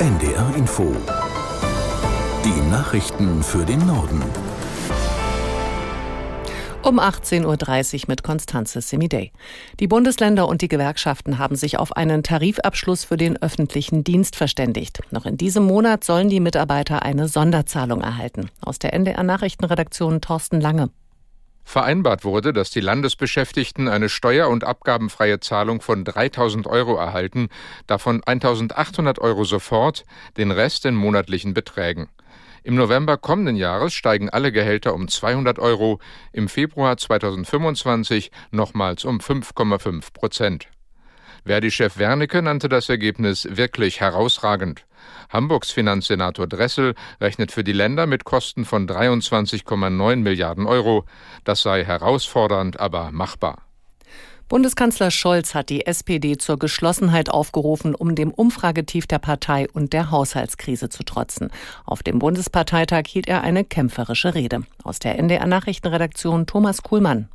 NDR Info. Die Nachrichten für den Norden. Um 18.30 Uhr mit Konstanze Semidey. Die Bundesländer und die Gewerkschaften haben sich auf einen Tarifabschluss für den öffentlichen Dienst verständigt. Noch in diesem Monat sollen die Mitarbeiter eine Sonderzahlung erhalten. Aus der NDR Nachrichtenredaktion Thorsten Lange. Vereinbart wurde, dass die Landesbeschäftigten eine steuer- und abgabenfreie Zahlung von 3000 Euro erhalten, davon 1800 Euro sofort, den Rest in monatlichen Beträgen. Im November kommenden Jahres steigen alle Gehälter um 200 Euro, im Februar 2025 nochmals um 5,5 Prozent. Verdi-Chef Wernicke nannte das Ergebnis wirklich herausragend. Hamburgs Finanzsenator Dressel rechnet für die Länder mit Kosten von 23,9 Milliarden Euro. Das sei herausfordernd, aber machbar. Bundeskanzler Scholz hat die SPD zur Geschlossenheit aufgerufen, um dem Umfragetief der Partei und der Haushaltskrise zu trotzen. Auf dem Bundesparteitag hielt er eine kämpferische Rede. Aus der NDR Nachrichtenredaktion Thomas Kuhlmann.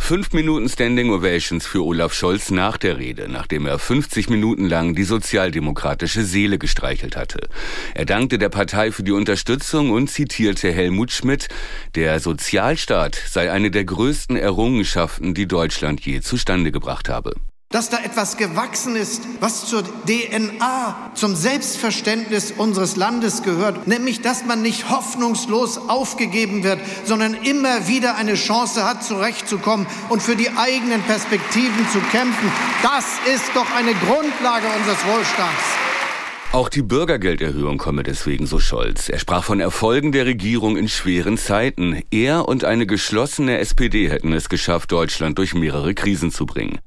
Fünf Minuten Standing Ovations für Olaf Scholz nach der Rede, nachdem er 50 Minuten lang die sozialdemokratische Seele gestreichelt hatte. Er dankte der Partei für die Unterstützung und zitierte Helmut Schmidt, der Sozialstaat sei eine der größten Errungenschaften, die Deutschland je zustande gebracht habe dass da etwas gewachsen ist, was zur DNA, zum Selbstverständnis unseres Landes gehört, nämlich dass man nicht hoffnungslos aufgegeben wird, sondern immer wieder eine Chance hat, zurechtzukommen und für die eigenen Perspektiven zu kämpfen. Das ist doch eine Grundlage unseres Wohlstands. Auch die Bürgergelderhöhung komme deswegen, so Scholz. Er sprach von Erfolgen der Regierung in schweren Zeiten. Er und eine geschlossene SPD hätten es geschafft, Deutschland durch mehrere Krisen zu bringen.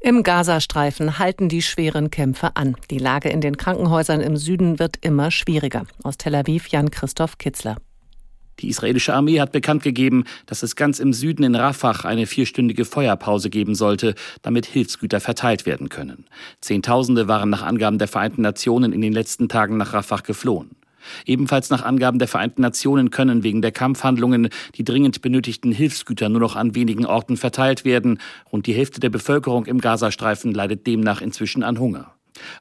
Im Gazastreifen halten die schweren Kämpfe an. Die Lage in den Krankenhäusern im Süden wird immer schwieriger. Aus Tel Aviv Jan-Christoph Kitzler. Die israelische Armee hat bekannt gegeben, dass es ganz im Süden in Rafah eine vierstündige Feuerpause geben sollte, damit Hilfsgüter verteilt werden können. Zehntausende waren nach Angaben der Vereinten Nationen in den letzten Tagen nach Rafah geflohen. Ebenfalls nach Angaben der Vereinten Nationen können wegen der Kampfhandlungen die dringend benötigten Hilfsgüter nur noch an wenigen Orten verteilt werden. Rund die Hälfte der Bevölkerung im Gazastreifen leidet demnach inzwischen an Hunger.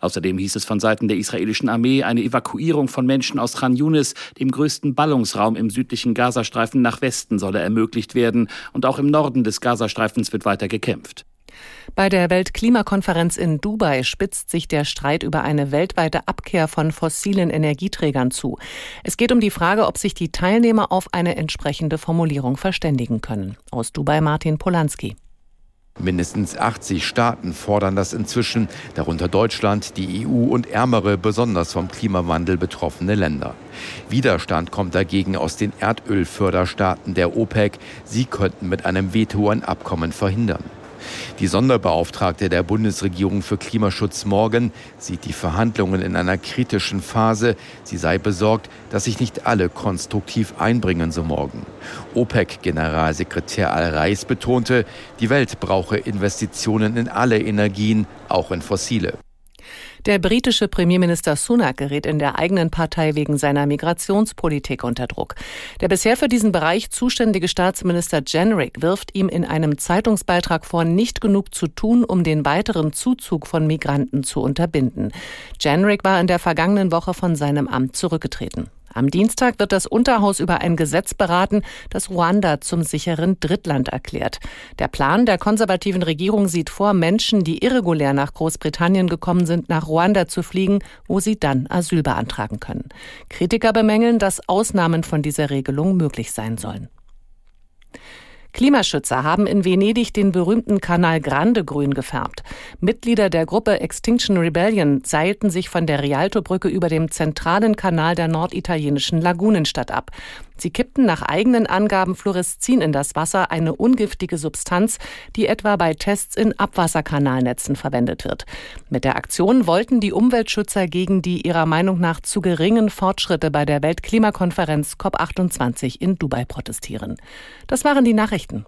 Außerdem hieß es von Seiten der israelischen Armee, eine Evakuierung von Menschen aus Khan Yunis, dem größten Ballungsraum im südlichen Gazastreifen, nach Westen solle ermöglicht werden. Und auch im Norden des Gazastreifens wird weiter gekämpft. Bei der Weltklimakonferenz in Dubai spitzt sich der Streit über eine weltweite Abkehr von fossilen Energieträgern zu. Es geht um die Frage, ob sich die Teilnehmer auf eine entsprechende Formulierung verständigen können. Aus Dubai Martin Polanski. Mindestens 80 Staaten fordern das inzwischen, darunter Deutschland, die EU und ärmere, besonders vom Klimawandel betroffene Länder. Widerstand kommt dagegen aus den Erdölförderstaaten der OPEC. Sie könnten mit einem Veto ein Abkommen verhindern. Die Sonderbeauftragte der Bundesregierung für Klimaschutz Morgen sieht die Verhandlungen in einer kritischen Phase. Sie sei besorgt, dass sich nicht alle konstruktiv einbringen, so morgen. OPEC-Generalsekretär Al-Reis betonte, die Welt brauche Investitionen in alle Energien, auch in fossile. Der britische Premierminister Sunak gerät in der eigenen Partei wegen seiner Migrationspolitik unter Druck. Der bisher für diesen Bereich zuständige Staatsminister Jenrick wirft ihm in einem Zeitungsbeitrag vor, nicht genug zu tun, um den weiteren Zuzug von Migranten zu unterbinden. Jenrick war in der vergangenen Woche von seinem Amt zurückgetreten. Am Dienstag wird das Unterhaus über ein Gesetz beraten, das Ruanda zum sicheren Drittland erklärt. Der Plan der konservativen Regierung sieht vor, Menschen, die irregulär nach Großbritannien gekommen sind, nach Ruanda zu fliegen, wo sie dann Asyl beantragen können. Kritiker bemängeln, dass Ausnahmen von dieser Regelung möglich sein sollen. Klimaschützer haben in Venedig den berühmten Kanal Grande grün gefärbt. Mitglieder der Gruppe Extinction Rebellion seilten sich von der Rialto-Brücke über dem zentralen Kanal der norditalienischen Lagunenstadt ab. Sie kippten nach eigenen Angaben Fluoreszin in das Wasser, eine ungiftige Substanz, die etwa bei Tests in Abwasserkanalnetzen verwendet wird. Mit der Aktion wollten die Umweltschützer gegen die ihrer Meinung nach zu geringen Fortschritte bei der Weltklimakonferenz COP28 in Dubai protestieren. Das waren die Nachrichten.